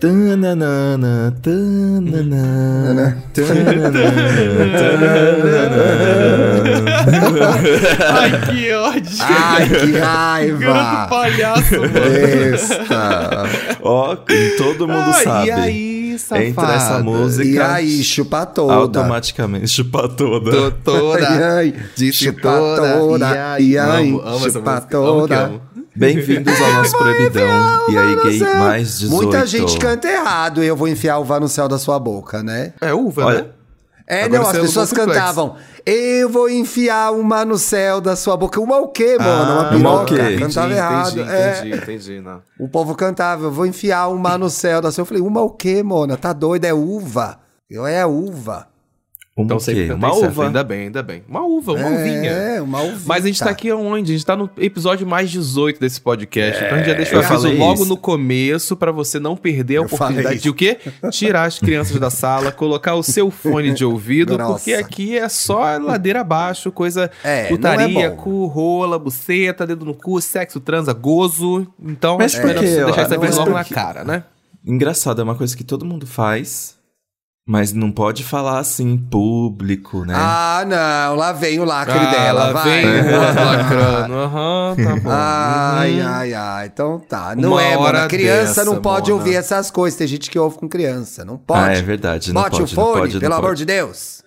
Tananana, tanana, tanana, Ai, que ódio. Ai, que Garoto raiva! palhaço, mano. Besta. Ó, todo mundo Ai, sabe. E aí, safada? Entra essa música. E aí, chupa toda. Automaticamente, chupa toda. Tô toda. Ai, ai, Disse chupa toda. E aí, E aí, amo, amo essa chupa toda. Bem-vindos ao nosso Proibidão. E aí, gay mais 18. Muita gente canta errado e eu vou enfiar uva no céu da sua boca, né? É uva, Olha, né? É, Agora não, as é pessoas cantavam. Eu vou enfiar uma no céu da sua boca. Uma o quê, mano? uma uma o piroca. quê? Cantava errado. Entendi, é. entendi, entendi. Não. O povo cantava, eu vou enfiar uma no céu da sua. Eu falei, uma o quê, mona? Tá doida? É uva. Eu é uva. Uma Então sempre quê? Uma certo. uva. Ainda bem, ainda bem. Uma uva, uma uvinha. É, uma uvinha. Mas a gente tá aqui onde? A gente tá no episódio mais 18 desse podcast. então a gente já deixou eu aviso logo isso. no começo pra você não perder a Eu oportunidade de o quê? Tirar as crianças da sala, colocar o seu fone de ouvido, Nossa. porque aqui é só ladeira abaixo, coisa É, putaria, não é cu, rola, buceta, dedo no cu, sexo, transa, gozo. Então, Mas é por deixar Ah, mas logo na cara, né? Engraçado, é uma coisa que todo mundo faz, mas não pode falar assim em público, né? Ah, não. Lá vem o lacre Ah, dela, lá vai. vem lacrando. Aham, tá bom. Ai, Uhum. ai, ai. Então tá. Não Uma é, mano. Criança dessa, não pode Mona. ouvir essas coisas. Tem gente que ouve com criança. Não pode. Ah, é verdade, não Bote pode, o não fone, pode, não pelo pode. amor de Deus.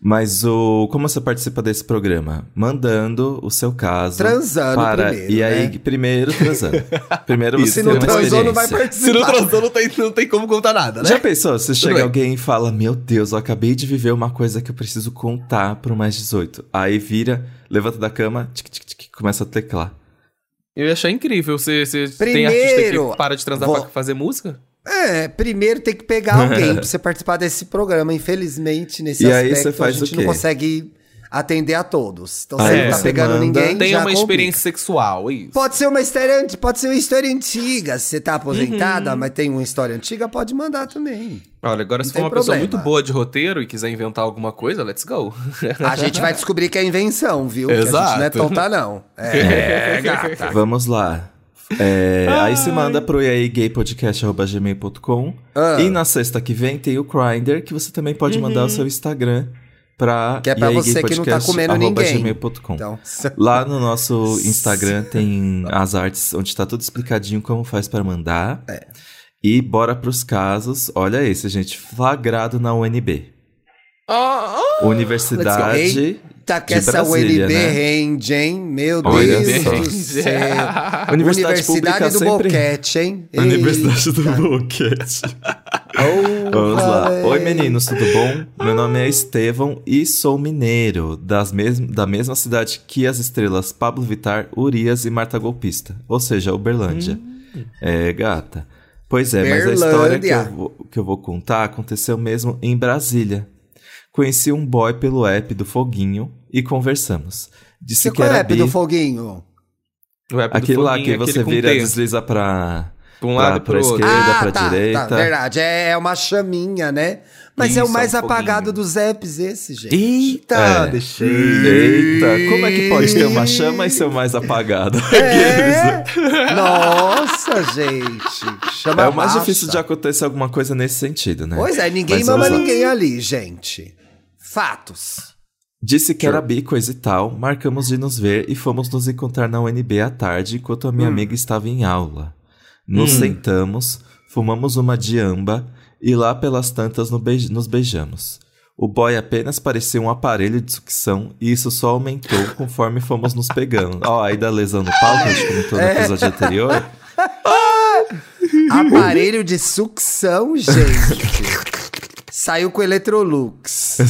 Mas o como você participa desse programa? Mandando o seu caso. Transando para... primeiro, E aí, né? primeiro transando. primeiro você Se tem não uma transou, não vai experiência. Se não participar. transou, não tem, não tem como contar nada, né? Já pensou? Se chega bem. alguém e fala: Meu Deus, eu acabei de viver uma coisa que eu preciso contar pro mais 18. Aí vira, levanta da cama, tic, tic, tic, começa a teclar. Eu ia achar incrível. Você, você tem artista Primeiro, que para de transar vou- pra fazer música? É, primeiro tem que pegar alguém pra você participar desse programa. Infelizmente, nesse E aspecto, a gente não consegue atender a todos. Então, Aí você não tá pegando manda- ninguém, Tem já uma complica. experiência sexual, é isso. Pode ser uma história, pode ser uma história antiga. Se você tá aposentada, Uhum. mas tem uma história antiga, pode mandar também. Olha, agora se Não for tem uma pessoa problema. muito boa de roteiro e quiser inventar alguma coisa, let's go. A gente vai descobrir que é invenção, viu? Que a gente não é Exato. tonta, não. É, gata. Vamos lá. É, aí você manda pro iaigaypodcast.gmail.com Ah. E na sexta que vem tem o Grindr, que você também pode mandar o seu Instagram pra Que é pra você que não tá comendo ninguém. gmail.com. Então, Lá no nosso Instagram tem as artes onde tá tudo explicadinho como faz pra mandar. É. E bora pros casos. Olha esse, gente. Flagrado na UNB. Universidade Eita, que de essa Brasília, UNB né? rende, hein? Meu Olha Deus só. do céu. Universidade pública do sempre- Boquete, hein? Universidade do Boquete. Oh, Vamos lá. Oi, meninos, tudo bom? Meu nome é Estevão e sou mineiro, das mes da mesma cidade que as estrelas Pablo Vittar, Urias e Marta Golpista, ou seja, Uberlândia. É, gata. Pois é, mas a história que eu, Berlândia. vou, que eu vou contar aconteceu mesmo em Brasília. Conheci um boy pelo app do Foguinho e conversamos. Disse Você que qual é o era app bi, do Foguinho? O app do aquele lá foguinho, que você vira, T. desliza pra, Pra um pra, lado e pra pro esquerda, ah, pra tá, direita. tá, verdade. É uma chaminha, né? Mas é o Isso, mais é um apagado dos apps esse, gente. Eita, É. deixei. Eita, como é que pode ter uma chama e ser o mais apagado? É? Nossa, gente. Chama É o mais baixa. difícil de acontecer alguma coisa nesse sentido, né? Pois é, ninguém Mas mama lá. ninguém ali, gente. Fatos. Disse que era bi, coisa e tal, marcamos de nos ver e fomos nos encontrar na UNB à tarde enquanto a Hum. minha amiga estava em aula. Nos sentamos, fumamos uma diamba e lá pelas tantas no beij- nos beijamos. O boy apenas parecia um aparelho de sucção e isso só aumentou conforme fomos nos pegando. Ó, aí da lesão no pau que a gente comentou no É. episódio anterior. Aparelho de sucção, gente. Saiu com Electrolux.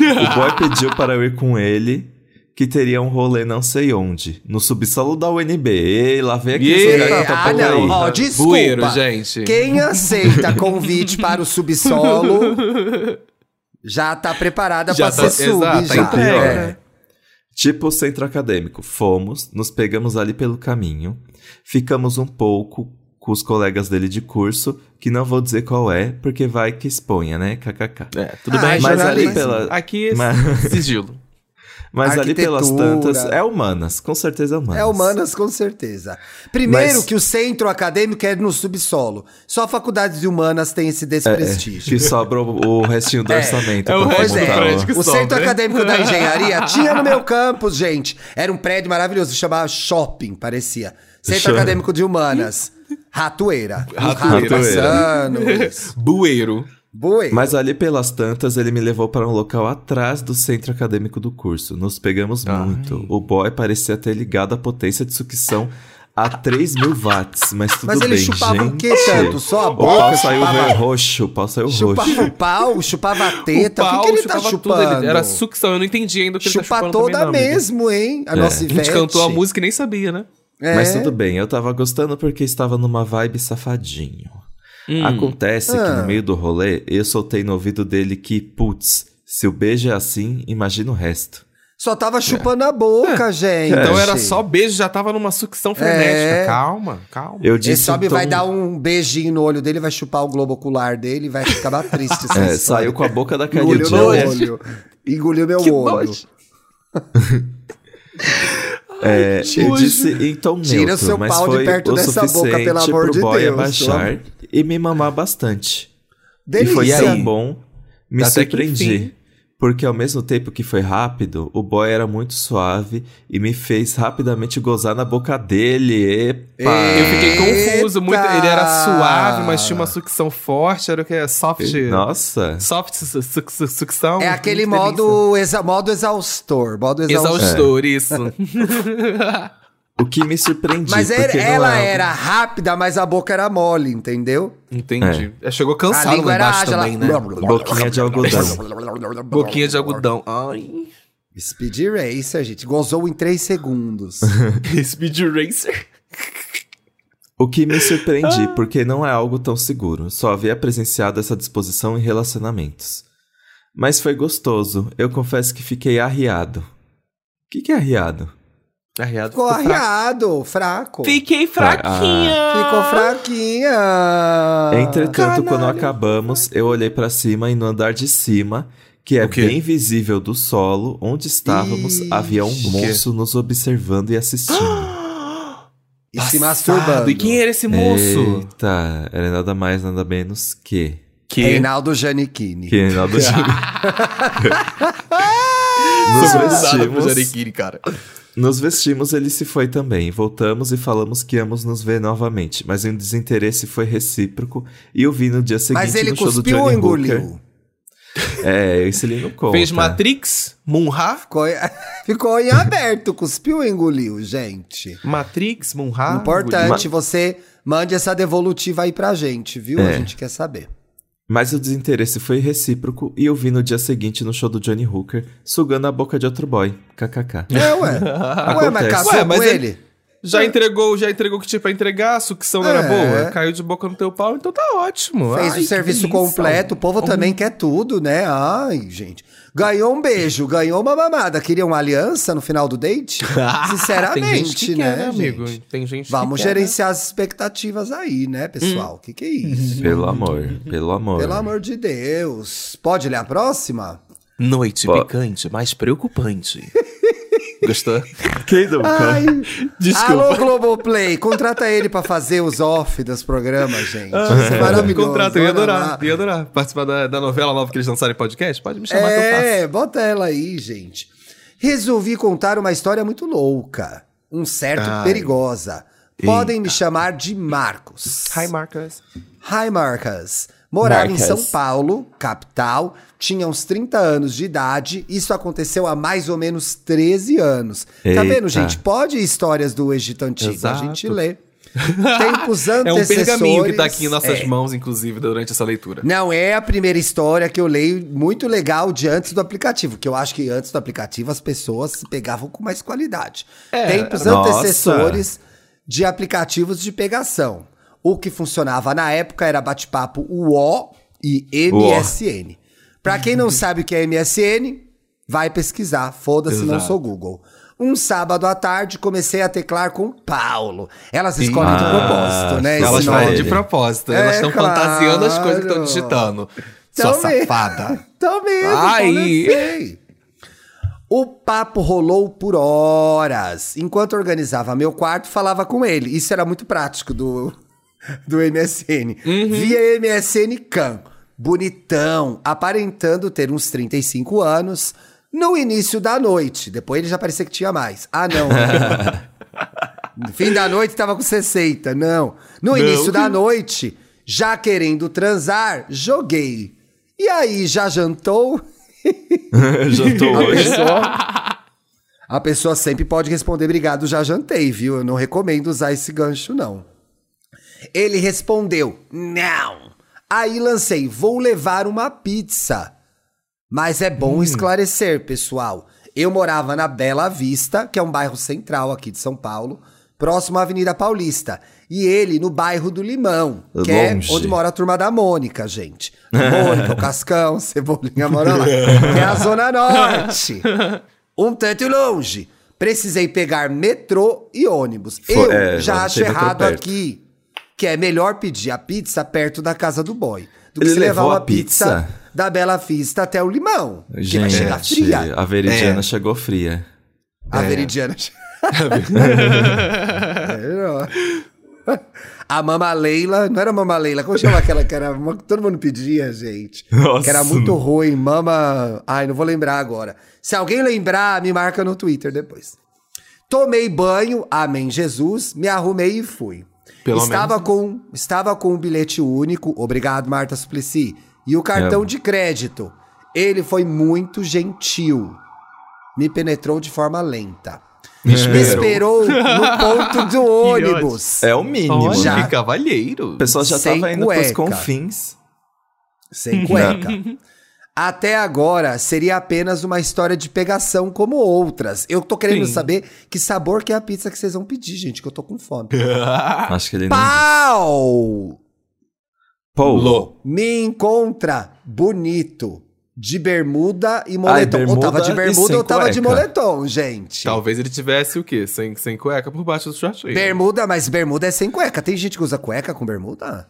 O boy pediu para eu ir com ele, que teria um rolê não sei onde, no subsolo da UNB. Ei, lá vem aqui Yeah. tá Ah, não. aí. Ó, desculpa. Bueiro, gente. Quem aceita convite para o subsolo já tá preparada pra tá- ser sub, exato, tá já. entregue, É. né? Tipo o centro acadêmico. Fomos, nos pegamos ali pelo caminho, ficamos um pouco com os colegas dele de curso, que não vou dizer qual é, porque vai que exponha, né? KKK. É, tudo Ah, bem. é Mas ali pela. Aqui é Mas- sigilo. Mas ali pelas tantas, é humanas, com certeza é humanas. É humanas, com certeza. Primeiro Mas- que o centro acadêmico é no subsolo. Só faculdades de humanas têm esse desprestígio. Que sobra o, restinho do É. orçamento. É o Pois prédio o- que O sobra, centro acadêmico da engenharia tinha no meu campus, gente. Era um prédio maravilhoso, chamava Shopping, parecia. Centro acadêmico de humanas. Ratoeira. Rato Ratoeira. Bueiro. Boi. Mas ali pelas tantas, ele me levou para um local atrás do centro acadêmico do curso. Nos pegamos muito. O boy parecia ter ligado a potência de sucção a 3 mil watts, mas tudo Mas ele bem, chupava gente. o que tanto? Só a O pau boca? saiu chupava, roxo, o pau saiu chupava roxo. o pau, chupava a teta. O, que, que ele tá chupava chupando? tudo. Ele- Era sucção, eu não entendi ainda o que ele tá Chupa chupando toda também, não, mesmo, hein? A É. nossa A gente Ivete. cantou a música e nem sabia, né? É. Mas tudo bem, eu tava gostando porque estava numa vibe safadinho. Acontece que Ah. no meio do rolê, eu soltei no ouvido dele que, putz, se o beijo é assim, imagina o resto. Só tava chupando a boca, gente. Então era só beijo, já tava numa sucção frenética. É. Calma, calma. Eu Ele disse sobe, então, vai dar um beijinho no olho dele, vai chupar o globo ocular dele e vai acabar triste. É, saiu com a boca da Kylie Engoliu meu Jenner. olho. Engoliu meu Que olho. É, eu Hoje. disse em tom Tira neutro, seu mas pau de perto dessa boca, pelo amor pro de boy Deus, abaixar e me mamar bastante. Delícia. E foi aí? tão bom, me Até que surpreendi. Porque ao mesmo tempo que foi rápido, o boy era muito suave e me fez rapidamente gozar na boca dele. Epa! Eu fiquei confuso. Muito, ele era suave, mas tinha uma sucção forte. Era o que? é Soft. Nossa! Soft su- su- su- sucção. É aquele modo, exa modo exaustor. Modo exaustor. Exaustor, isso. O que me surpreendi. Mas era- ela é era rápida, mas a boca era mole, entendeu? Entendi. É, Chegou A cansado lá embaixo ágil. também, né? ela- Boquinha de algodão. Boquinha de algodão. Ai. Speed Racer, gente. Gozou em 3 segundos. Speed Racer. O que me surpreendi, porque não é algo tão seguro. Só havia presenciado essa disposição em relacionamentos. Mas foi gostoso. Eu confesso que fiquei arriado. O que, que é arriado? Arriado. Ficou ficou fraco. arriado, fraco. Fiquei fraquinha. Ficou fraquinha. Entretanto, quando caralho. acabamos, eu olhei pra cima e no andar de cima, que é bem visível do solo, onde estávamos, Ixi. havia um O quê? moço nos observando e assistindo. E se Passado. masturbando. E quem era esse moço? Eita, era nada mais, nada menos que. Que Reinaldo Giannichini. Que Reinaldo Gil. Nos vestimos, cara. Nos vestimos, ele se foi também. Voltamos e falamos que íamos nos ver novamente, mas o desinteresse foi recíproco e eu vi no dia seguinte Mas ele no show do cuspiu ou engoliu? Hooker. É, esse ele não conta. Fez Matrix, Munha, Ficou, ficou em aberto, cuspiu ou engoliu, gente? Matrix, Munha. Importante, você mande essa devolutiva aí pra gente, viu? A É. gente quer saber. Mas o desinteresse foi recíproco e eu vi no dia seguinte no show do Johnny Hooker sugando a boca de outro boy. KKK. É, ué. ué, mas Acontece. casou Ué, mas com ele- ele? Já entregou, já entregou o que tinha pra entregar, a sucção não era É. boa, caiu de boca no teu pau, então tá ótimo. Fez Ai, o que serviço delícia. completo, o povo também quer tudo, né? Ai, gente. Ganhou um beijo, ganhou uma mamada. Queria uma aliança no final do date? Sinceramente, Tem gente que né, quer, né, amigo? gente? Tem gente Vamos que quer, né? gerenciar as expectativas aí, né, pessoal? O que, que é isso? Pelo amor, pelo amor. Pelo amor de Deus. Pode ler a próxima? Noite Pô. picante, mas preocupante. Gostou? Quem não Ai, Desculpa. Alô, Globoplay, contrata ele pra fazer os off dos programas, gente. Isso é maravilhoso. Contrato, eu ia adorar. Ia adorar. Participar da, da novela nova que eles lançaram em podcast? Pode me chamar que eu faço. É, bota ela aí, gente. Resolvi contar uma história muito louca, um certo Ai. perigosa. Podem me chamar de Marcos. Hi, Marcus. Hi, Marcos. Morava em Marcos. São Paulo, capital, tinha uns 30 anos de idade. Isso aconteceu há mais ou menos 13 anos. Tá Eita. vendo, gente? Pode ir histórias do Egito Antigo, Exato. a gente lê. Tempos É um antecessores. pergaminho que tá aqui em nossas É. mãos, inclusive, durante essa leitura. Não é a primeira história que eu leio muito legal de antes do aplicativo, que eu acho que antes do aplicativo as pessoas se pegavam com mais qualidade. É, Tempos nossa. antecessores de aplicativos de pegação. O que funcionava na época era bate-papo UO e MSN. Pra quem não sabe o que é MSN, vai pesquisar. Foda-se, não sou Google. Um sábado à tarde comecei a teclar com Paulo. Elas escolhem de Ah, propósito, né? Elas fazem nome. de propósito. É, elas estão claro. fantasiando as coisas que estão digitando. Sua Então, me- safada. Tô mesmo, Ai. O papo rolou por horas. Enquanto organizava meu quarto, falava com ele. Isso era muito prático do, do MSN. Via MSN Can. Bonitão, aparentando ter uns 35 anos. No início da noite. Depois ele já parecia que tinha mais. Ah, não. No fim da noite tava com 60. Não. No início da noite, já querendo transar, joguei. E aí, já jantou? Jantou A hoje? pessoa, a pessoa sempre pode responder, obrigado, já jantei, viu? Eu não recomendo usar esse gancho, não. Ele respondeu, não. Aí lancei, vou levar uma pizza. Mas é bom esclarecer, pessoal. Eu morava na Bela Vista, que é um bairro central aqui de São Paulo, próximo à Avenida Paulista. E ele no bairro do Limão, que Longe. é onde mora a turma da Mônica, gente. A Mônica, o Cascão, Cebolinha mora lá. Que é a Zona Norte. Um tanto longe. Precisei pegar metrô e ônibus. Foi- Eu é, já acho errado aqui que é melhor pedir a pizza perto da casa do boy. Do que Ele se levar uma pizza? pizza da Bela Vista até o Limão. que vai chegar Gente, fria. a veridiana É. chegou fria. A É. Veridiana. É, não. a Mama Leila, não era Mama Leila, como chama aquela que era, todo mundo pedia, gente. Nossa. Que era muito ruim, Mama, ai, não vou lembrar agora. Se alguém lembrar, me marca no Twitter depois. Tomei banho, amém Jesus, me arrumei e fui. Pelo estava com estava com um bilhete único, obrigado Marta Suplicy, e o cartão É. de crédito. Ele foi muito gentil. Me penetrou de forma lenta. Me esperou no ponto do ônibus. É o mínimo, Olha, Já. que cavalheiro. O pessoal já Sem tava indo pros cueca. confins. Sem cueca. Até agora seria apenas uma história de pegação como outras. Eu tô querendo Sim. saber que sabor que é a pizza que vocês vão pedir, gente, que eu tô com fome. Acho que ele não. Pau! Pô, Me encontra bonito. De bermuda e moletom. ou bermuda tava de bermuda ou tava de cueca. moletom, gente. Talvez ele tivesse o quê? Sem, sem cueca por baixo do shortinho. Bermuda, mas bermuda é sem cueca. Tem gente que usa cueca com bermuda?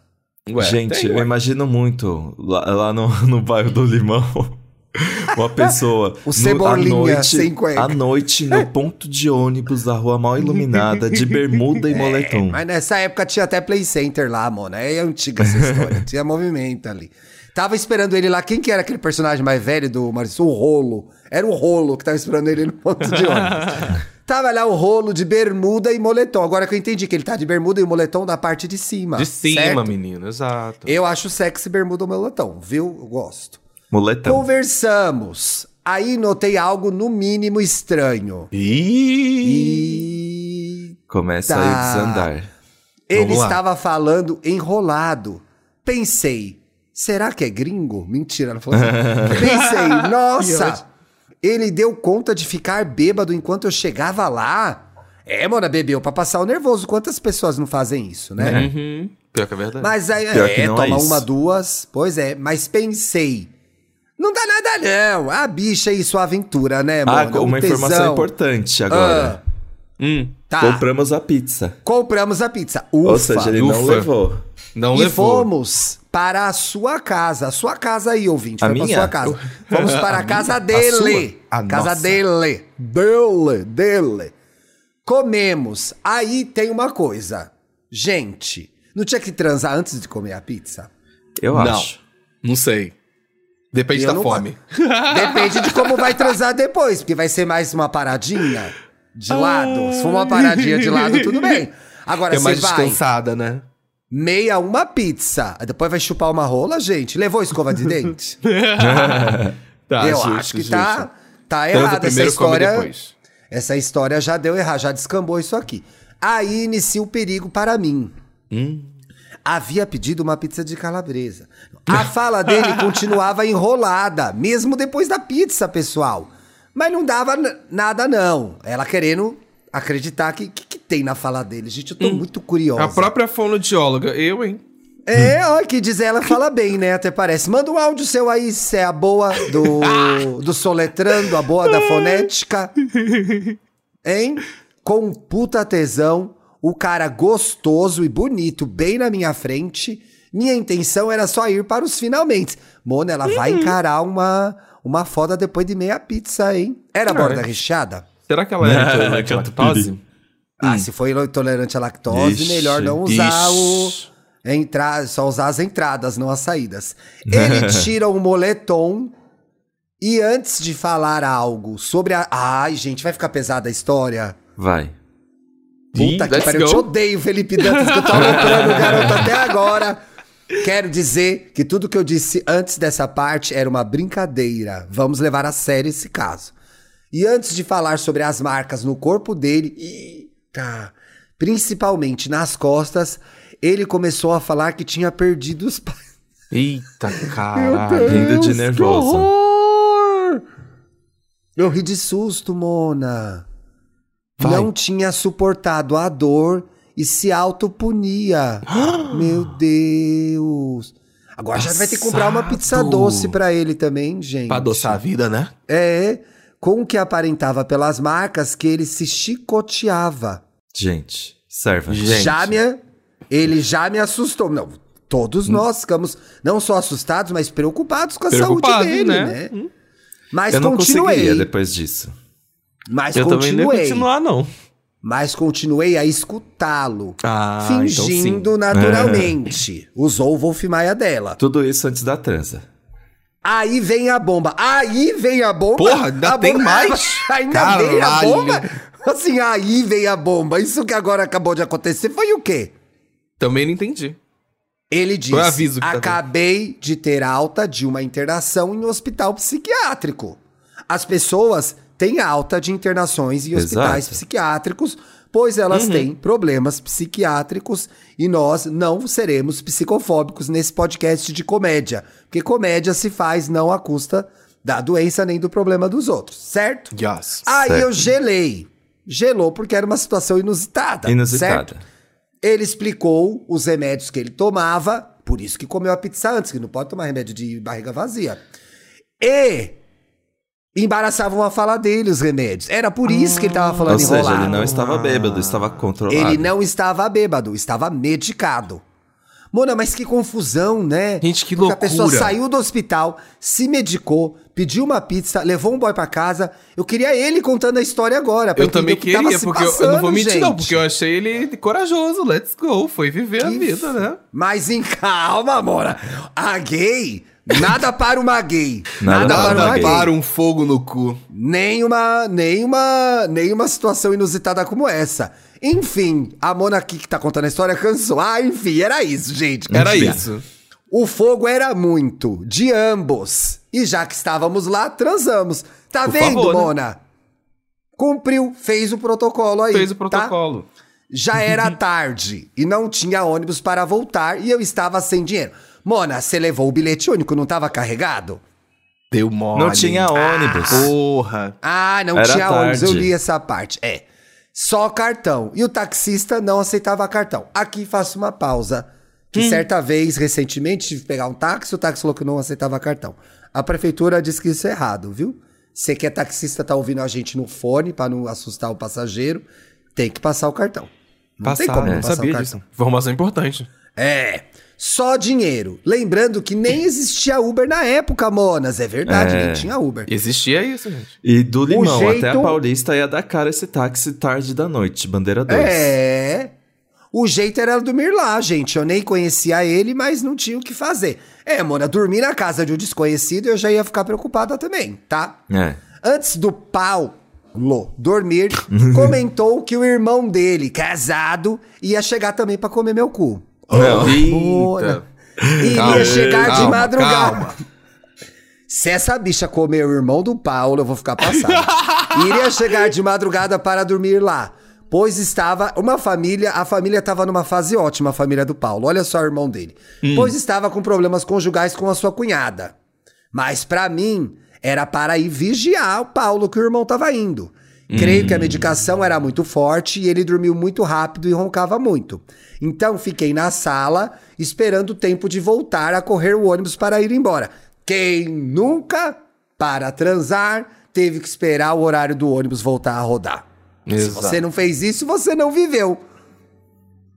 Ué, gente, tem, eu ué. imagino muito lá, lá no, no bairro do Limão. Uma pessoa. O Cebolinha à noite, sem cueca. À noite, no ponto de ônibus da rua mal iluminada, de bermuda e moletom. Mas nessa época tinha até Play Center lá, mano. É antiga essa história. tinha movimento ali. Tava esperando ele lá. Quem que era aquele personagem mais velho do Maurício? O Rolo. Era o Rolo que tava esperando ele no ponto de ônibus. tava lá o Rolo de bermuda e moletom. Agora que eu entendi que ele tá de bermuda e moletom da parte de cima. De cima, certo? menino, exato. Eu acho sexy bermuda ou moletom, viu? Eu gosto. Moletão. Conversamos. Aí notei algo no mínimo estranho. E Começa Tá. a desandar. Ele estava falando enrolado. Pensei, será que é gringo? Mentira, não falou assim. Pensei, nossa, ele deu conta de ficar bêbado enquanto eu chegava lá. É, mona, bebeu pra passar o nervoso. Quantas pessoas não fazem isso, né? Uhum. Pior que é verdade. Mas aí, Pior que é, não toma é uma, duas. Pois é, mas pensei. Não dá nada, não. A bicha e sua aventura, né, Ah, mano? uma O informação importante agora. Ah, Hum, tá. Compramos a pizza. Compramos a pizza. Ufa. Ou seja, ele não ufa. levou. não e levou. fomos para a sua casa. A sua casa aí, ouvinte. A Foi pra minha? sua casa. Fomos para a casa dele. sua? A casa nossa. dele. Dele, dele. Comemos. Aí tem uma coisa. Gente, não tinha que transar antes de comer a pizza? Eu Não. acho. Não sei. Depende Eu da não fome. Depende de como vai transar depois, porque vai ser mais uma paradinha de lado. Se for uma paradinha de lado, tudo bem. Agora É mais vai descansada, né? meia uma pizza, depois vai chupar uma rola, gente. Levou escova de dente? Tá, Eu justo, acho que justo. tá, tá Transa errado essa história. Essa história já deu errado, já descambou isso aqui. Aí inicia o perigo para mim. Hum. Havia pedido uma pizza de calabresa. A fala dele continuava enrolada, mesmo depois da pizza, pessoal. Mas não dava nada, não. Ela querendo acreditar que, que, que tem na fala dele. Gente, eu tô muito curiosa. Hum. A própria fonoaudióloga, eu, hein? É, ó, que diz ela fala bem, né? Até parece. Manda um áudio seu aí, se é a boa do, do soletrando, a boa da fonética. Hein? Com um puta tesão, o cara gostoso e bonito bem na minha frente. Minha intenção era só ir para os finalmente. Mona, ela vai encarar uma, uma foda depois de meia pizza, hein? Era Ah, borda é. recheada? Será que ela é É, intolerante à lactose? Ah, se for intolerante à lactose, Ixi, melhor não usar ixi. o. Entrar, só usar as entradas, não as saídas. Ele tira o moletom e antes de falar algo sobre a. Ai, gente, vai ficar pesada a história. Vai. Puta Ih, que pariu, eu te odeio, Felipe Dantas, que eu tô o garoto até agora. Quero dizer que tudo que eu disse antes dessa parte era uma brincadeira. Vamos levar a sério esse caso. E antes de falar sobre as marcas no corpo dele, eita, principalmente nas costas, ele começou a falar que tinha perdido os pais. Eita, caralho. Rindo de que nervoso. horror! Eu ri de susto, Mona. Vai. Não tinha suportado a dor e se autopunia. Meu Deus. Agora já vai ter que comprar uma pizza Passado. doce pra ele também, gente. Pra adoçar a vida, né? É, com o que aparentava pelas marcas que ele se chicoteava. Gente, serva. Gente. Já me, ele já me assustou. Não, todos nós ficamos não só assustados, mas preocupados com a Preocupados, saúde dele, né? né? Mas Eu não continuei. conseguiria depois disso. Mas Eu também nem ia continuei. continuar, não. Mas continuei a escutá-lo. Ah, fingindo então naturalmente. Usou o Wolf Maia dela. Tudo isso antes da transa. Aí vem a bomba. Aí vem a bomba. Porra, ainda A tem bomba- mais? ainda vem a bomba. Assim, aí vem a bomba. Isso que agora acabou de acontecer foi o quê? Também não entendi. Ele disse: aviso tá Acabei de ter alta de uma internação em um hospital psiquiátrico. As pessoas têm alta de internações em hospitais Exato. psiquiátricos, pois elas Uhum. têm problemas psiquiátricos e nós não seremos psicofóbicos nesse podcast de comédia. Porque comédia se faz não à custa da doença nem do problema dos outros, certo? Yes. Aí Certo. eu gelei. Gelou porque era uma situação inusitada. Inusitada. Certo? Ele explicou os remédios que ele tomava, por isso que comeu a pizza antes, que não pode tomar remédio de barriga vazia. E embaraçavam a fala dele os remédios. Era por isso que ele tava falando Ou seja, enrolado. ele não estava bêbado, estava controlado. Ele não estava bêbado, estava medicado. Mona, mas que confusão, né? Gente, que Porque A pessoa loucura. saiu do hospital, se medicou, pediu uma pizza, levou um boy pra casa. Eu queria ele contando a história agora. Eu também que queria, porque eu, eu não vou passando, mentir, não, gente. porque eu achei ele corajoso. Let's go. Foi viver a Que vida, né? Mas em calma, Mora. A gay, nada para uma gay. Nada, Nada para uma Nada gay. para um fogo no cu. Nenhuma, nenhuma, nenhuma situação inusitada como essa. Enfim, a Mona aqui que tá contando a história cansou. Ah, enfim, era isso, gente. Era Mentira. isso. O fogo era muito, de ambos. E já que estávamos lá, transamos. Tá Por vendo, favor, né? Mona? Cumpriu, fez o protocolo aí. Fez o tá? protocolo. Já era tarde e não tinha ônibus para voltar e eu estava sem dinheiro. Mona, você levou o bilhete único, não estava carregado? Deu mole. Não tinha ônibus. Porra. Ah, não Era tinha ônibus, eu tarde. li essa parte. É. Só cartão. E o taxista não aceitava cartão. Aqui faço uma pausa. Que Hum. certa vez, recentemente, tive que pegar um táxi, o táxi falou que não aceitava cartão. A prefeitura disse que isso é errado, viu? Você que é taxista, tá ouvindo a gente no fone pra não assustar o passageiro, tem que passar o cartão. Não tem como não passar Sabia o cartão. disso. Informação importante. É. Só dinheiro. Lembrando que nem existia Uber na época, Monas. É verdade, É. nem tinha Uber. Existia isso, gente. E do Limão jeito- até a Paulista ia dar cara esse táxi tarde da noite, bandeira 2. É. O jeito era dormir lá, gente. Eu nem conhecia ele, mas não tinha o que fazer. É, Mona, dormir na casa de um desconhecido eu já ia ficar preocupada também, tá? É. Antes do Paulo dormir, comentou que o irmão dele, casado, ia chegar também pra comer meu cu. Não. Mona. Iria Calma, chegar de calma, madrugada. calma. Se essa bicha comer o irmão do Paulo, eu vou ficar passado. Iria chegar de madrugada para dormir lá, pois estava uma família, a família estava numa fase ótima, a família do Paulo. Olha só o irmão dele. Pois estava com problemas conjugais com a sua cunhada. Mas pra mim, era para ir vigiar o Paulo que o irmão estava indo. Creio que a medicação era muito forte e ele dormiu muito rápido e roncava muito. Então fiquei na sala esperando o tempo de voltar a correr o ônibus para ir embora. Quem nunca, para transar, teve que esperar o horário do ônibus voltar a rodar. Se Exato. você não fez isso, você não viveu.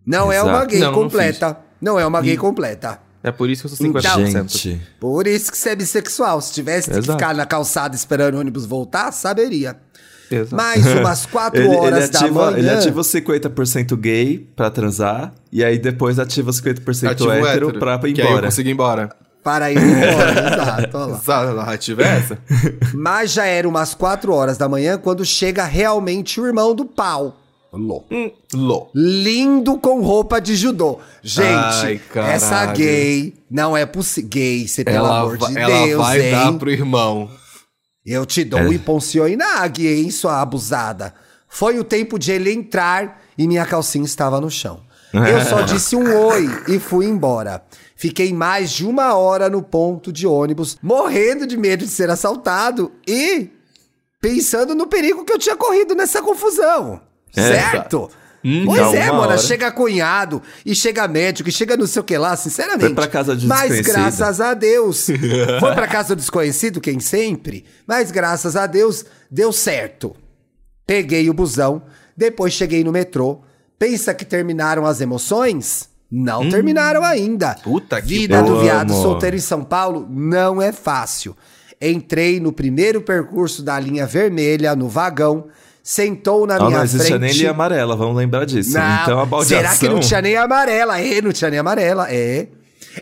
Não é uma Exato. gay Não, não completa. Não, é uma gay completa. É por isso que eu sou Então, 50%. Gente. Por isso que você é bissexual. Se tivesse que Exato. ficar na calçada esperando o ônibus voltar, saberia. Exato. Mais umas quatro Ele, ele horas da ativa, manhã. ele ativa os 50% gay pra transar, e aí depois ativa os 50% Ativo hétero, pra ir que aí eu embora. consigo ir embora. Para ir embora, exato. olha lá. Exato, a narrativa é essa. Mas já era umas quatro horas da manhã quando chega realmente o irmão do pau. Lô. Hum, Lô. Lindo com roupa de judô. Gente, Ai, essa gay não é possível. Gay, você, pelo Ela, amor de ela Deus, vai hein? dar pro irmão. Eu te dou É. um Iponcionag, hein, sua abusada. Foi o tempo de ele entrar e minha calcinha estava no chão. Eu só disse um oi e fui embora. Fiquei mais de uma hora no ponto de ônibus, morrendo de medo de ser assaltado e pensando no perigo que eu tinha corrido nessa confusão. É, certo? Hum, pois é, mano. hora. Chega cunhado e chega médico e chega não sei o que lá, sinceramente. Foi pra casa de Mas graças a Deus. Foi pra casa do desconhecido, quem sempre. Mas graças a Deus, deu certo. Peguei o busão, depois cheguei no metrô. Pensa que terminaram as emoções? Não terminaram ainda. Hum. Puta que Vida do viado Amo. solteiro em São Paulo não é fácil. Entrei no primeiro percurso da linha vermelha, no vagão, sentou na Não, minha não existia frente. nem linha amarela, vamos lembrar disso. Não, então a baldeação... Será que não tinha nem amarela? É, não tinha nem amarela. É.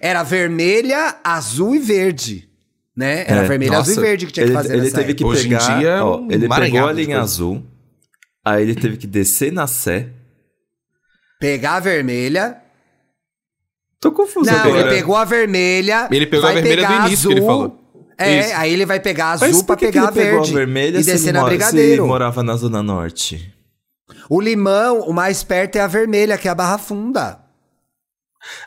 Era vermelha, azul e verde. Né? Era É, vermelha, nossa, azul e verde que tinha que ele, fazer ele teve que época. Hoje em pegar. dia é ó, ele pegou a linha azul. Aí ele teve que descer na Sé. Pegar a vermelha. Tô confuso Não, agora. ele pegou a vermelha. Ele pegou a vermelha pegar do início que ele azul. falou. É, Isso. aí ele vai pegar Mas azul por pra que que pegar a ele pegou verde. a vermelha e descer na mora- se Brigadeiro. morava na Zona Norte? O limão, o mais perto é a vermelha, que é a Barra Funda.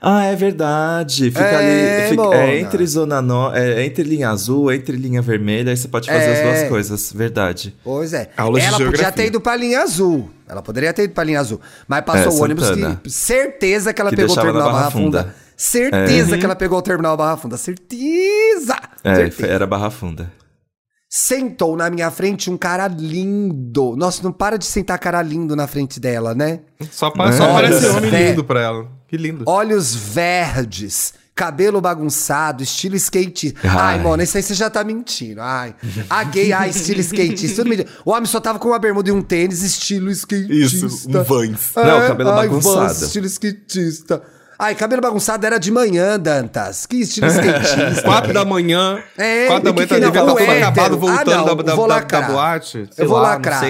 Ah, é verdade. Fica É, ali. fica- é entre zona no, é entre linha azul, entre linha vermelha, aí você pode fazer É. as duas coisas. Verdade. Pois é. Aulas Ela podia geografia. ter ido pra linha azul. Ela poderia ter ido pra linha azul. Mas passou É, o ônibus Santana. que. Certeza que ela Que pegou o terminal Barra Barra Funda. Funda. Certeza que ela pegou o terminal Barra Funda. Certeza! É, Certeza. era Barra Funda. Sentou na minha frente um cara lindo. Nossa, não para de sentar cara lindo na frente dela, né? Só, pa- só Olha, parece homem lindo pra ela. Que lindo. Olhos verdes, cabelo bagunçado, estilo skate. Ai, Ai. mano, esse aí você já tá mentindo. Ai, a gay, ai, estilo skatista. Tudo mentira. O homem só tava com uma bermuda e um tênis, estilo skatista. Isso, um Vans. Não, cabelo ai, bagunçado. Vans, estilo skatista. Ai, cabelo bagunçado era de manhã, Dantas. Que estilo skatista. Quatro da manhã. É, quatro da manhã tá que devia não, estar o todo hétero. acabado Ah, voltando não, da, da, vou da- lacrar. da boate. Eu vou lá, lacrar.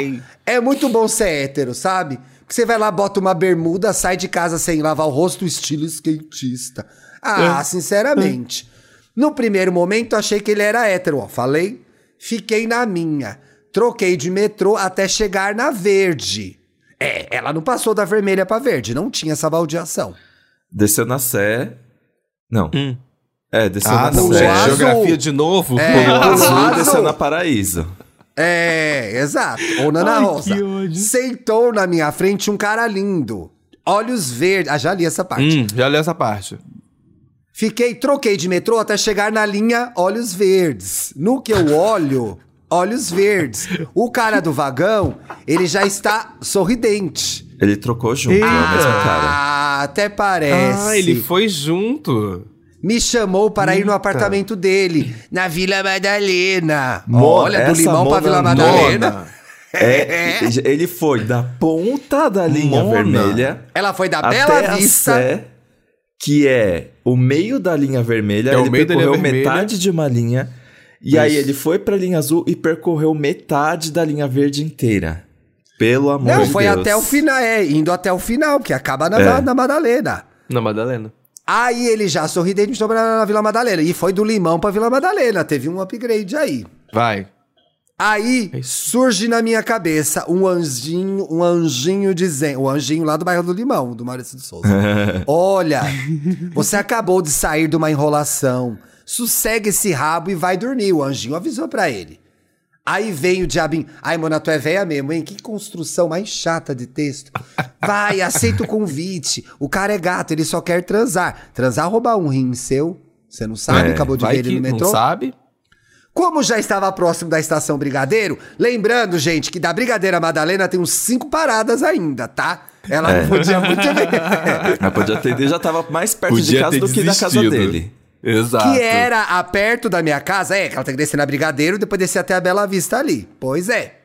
É muito bom ser hétero, sabe? Porque você vai lá, bota uma bermuda, sai de casa sem lavar o rosto, estilo skatista. Ah, É. sinceramente. No primeiro momento, achei que ele era hétero, ó. Falei, fiquei na minha. Troquei de metrô até chegar na verde. É, ela não passou da vermelha pra verde, não tinha essa baldeação. Desceu na Sé. Não. É, desceu Ah, na não, Sé. azul. Geografia de novo. É. Pulou azul Azul. e desceu na Paraíso. É, exato. Ou Nana Ai, Rosa. Sentou na minha frente um cara lindo. Olhos verdes. Ah, já li essa parte. Hum, já li essa parte. Fiquei, troquei de metrô até chegar na linha Olhos Verdes. No que eu olho, Olhos Verdes. O cara do vagão, ele já está sorridente. Ele trocou junto, é o mesmo cara. Ah, até parece. Ah, ele foi junto. Me chamou para ir no apartamento dele, na Vila Madalena. Mo- Olha, do Limão pra mona Vila nona. Madalena. É, ele foi da ponta da linha Mona. vermelha Ela foi da até Bela a Vista. Sé, que é o meio da linha vermelha. É o ele meio da linha percorreu vermelha. metade de uma linha. E aí ele foi pra linha azul e percorreu metade da linha verde inteira. Pelo amor Não, de foi Deus. até o final, é, indo até o final, que acaba na, É. na Madalena. Na Madalena. Aí ele já sorridente sobre na, na Vila Madalena. E foi do Limão pra Vila Madalena. Teve um upgrade aí. Vai. Aí É surge na minha cabeça um anjinho, um anjinho dizendo, o anjinho lá do bairro do Limão, do Maurício de Souza. Olha, você acabou de sair de uma enrolação. Sossega esse rabo e vai dormir. O anjinho avisou pra ele. Aí vem o diabinho. Ai, mona, tu é velha mesmo, hein? Que construção mais chata de texto. Vai, aceita o convite. O cara é gato, ele só quer transar. Transar roubar um rim seu. Você não sabe? É, Acabou de ver ele no metrô. não sabe. Como já estava próximo da estação Brigadeiro, lembrando, gente, que da Brigadeira Madalena tem uns cinco paradas ainda, tá? Ela É. não podia muito bem. Mas podia atender, já tava mais perto de Podia casa ter do que da casa desistido. dele. Exato. que era a perto da minha casa. É, que ela tem que descer na Brigadeiro e depois descer até a Bela Vista ali. Pois é.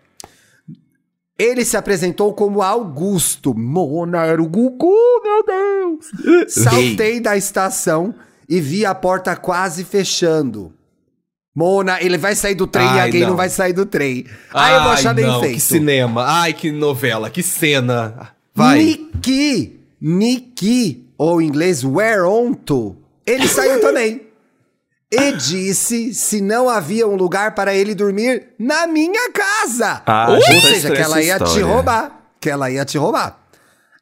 Ele se apresentou como Augusto. Mona era o Gugu, meu Deus. Saltei da estação e vi a porta quase fechando. Mona, ele vai sair do trem e Ai, gay não. não. vai sair do trem. Aí eu vou achar bem não, feito. Que cinema. Ai, que novela, que cena. Vai. Niki, Niki, ou em inglês Whereonto, ele saiu também. E disse se não havia um lugar para ele dormir na minha casa. Ah, Ou seja, que ela ia te roubar. Que ela ia te roubar.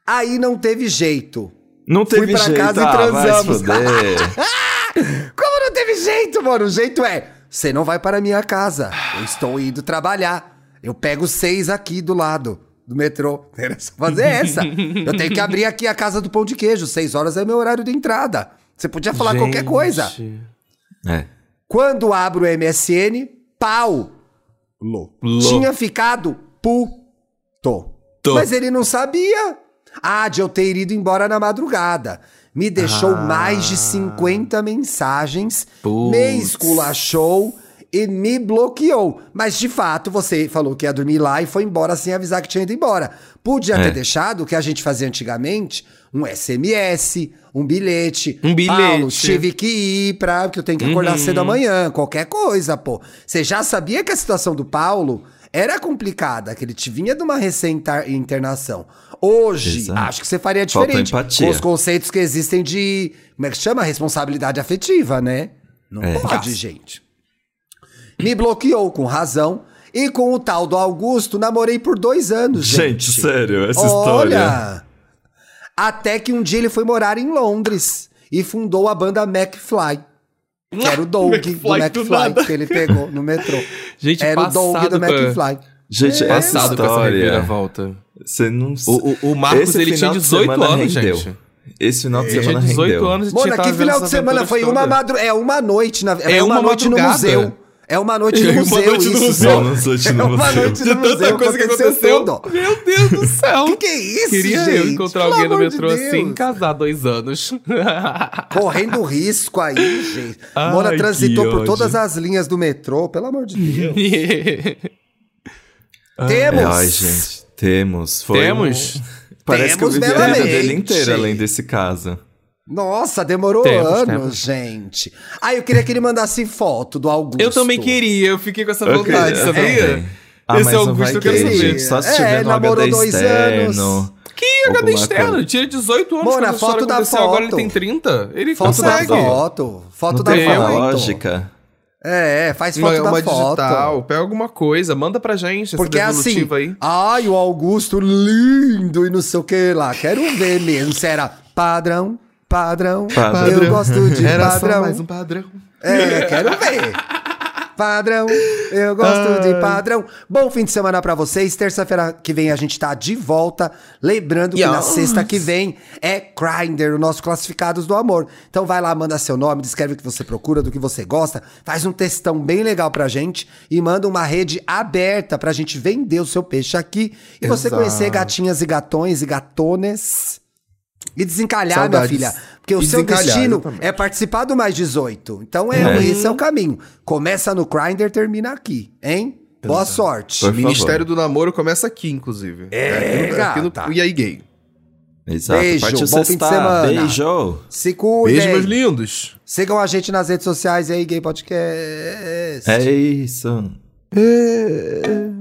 Aí não teve jeito. Não Fui teve pra jeito, casa e ah, transamos. Se fuder. Como não teve jeito, mano? O jeito é: você não vai para a minha casa. Eu estou indo trabalhar. Eu pego seis aqui do lado do metrô. Era só fazer essa. Eu tenho que abrir aqui a casa do pão de queijo. Seis horas é meu horário de entrada. Você podia falar qualquer coisa. É. Quando abro o MSN, pau. Lô. Tinha ficado puto. Tô. Mas ele não sabia. Ah, de eu ter ido embora na madrugada. Me deixou Ah. mais de 50 mensagens, Putz. me esculachou e me bloqueou. Mas de fato, você falou que ia dormir lá e foi embora sem avisar que tinha ido embora. Podia É. ter deixado o que a gente fazia antigamente, um SMS, um bilhete. Um bilhete. Paulo, tive que ir pra, porque eu tenho que acordar cedo amanhã, qualquer coisa, pô. Você já sabia que a situação do Paulo era complicada, que ele te vinha de uma recém-internação. Hoje, Exato. acho que você faria diferente. Com os conceitos que existem de, como é que chama? Responsabilidade afetiva, né? Não É. pode, gente. Me bloqueou com razão. E com o tal do Augusto, namorei por dois anos, gente. Gente, sério, essa história. Olha! Até que um dia ele foi morar em Londres e fundou a banda McFly. Que era o Doug McFly do do McFly nada. que ele pegou no metrô. Gente, era o Doug do McFly. Gente, essa Passado com essa história. reviravolta. Você não O, o, o Marcos, Esse ele tinha final de 18 semana anos, rendeu. gente. Esse final de Ele semana tinha 18 rendeu. anos e Mona, que final de semana foi uma madru... É uma noite, na... É uma noite no museu. É uma noite no É uma museu, noite no isso. museu. Uma noite é no uma museu. noite De no museu. tanta coisa que aconteceu. tudo. Meu Deus do céu. Que que é isso, Queria gente? eu encontrar Pelo alguém no amor de metrô assim, casar dois anos. Correndo risco aí, gente. Ai, Mona transitou que por todas as linhas do metrô, pelo amor de Deus. É, Temos. ai, gente, temos. Foi Temos? um- Parece que eu Temos vivi a vida dele inteira além desse caso. Nossa, demorou Temos, anos, temos. gente. Ah, eu queria que ele mandasse foto do Augusto. Eu também queria, eu fiquei com essa Eu vontade, queria, sabia? Ah, Esse Augusto eu quero saber. gente. Só se É, tiver no namorou HD dois externo. anos. Que HD externo? coisa. Tinha 18 anos Mona, quando essa foto da aconteceu, Agora ele foto. tem 30? Ele Foto da consegue. foto. Foto Não da tem foto. uma lógica. É, faz Uma, foto da uma foto. digital, pega alguma coisa, manda pra gente essa Porque é assim, aí. ai, o Augusto lindo e não sei o que lá. Quero ver mesmo se era padrão, padrão. Padrão. Eu gosto de Era padrão. só mais um padrão. É, quero ver. Padrão, eu gosto de padrão. Bom fim de semana pra vocês. Terça-feira que vem a gente tá de volta. Lembrando que na Yes. sexta que vem é Grindr, o nosso Classificados do Amor. Então vai lá, manda seu nome, descreve o que você procura, do que você gosta. Faz um textão bem legal pra gente e manda uma rede aberta pra gente vender o seu peixe aqui. E você Exato. conhecer gatinhas e gatões e gatones. E desencalhar, Saudades. minha filha. Porque o E seu desencalhar, destino exatamente. é participar do Mais 18. Então é, É. esse é o caminho. Começa no Grindr, termina aqui, hein? Boa sorte. O Ministério do Namoro começa aqui, inclusive. É, aqui no, aqui no gata. E aí, gay. Exato. Beijo, Partiu bom fim de semana. Beijo. Se cuidem. Beijo, meus lindos. Sigam a gente nas redes sociais aí, Gay Podcast. É isso. É.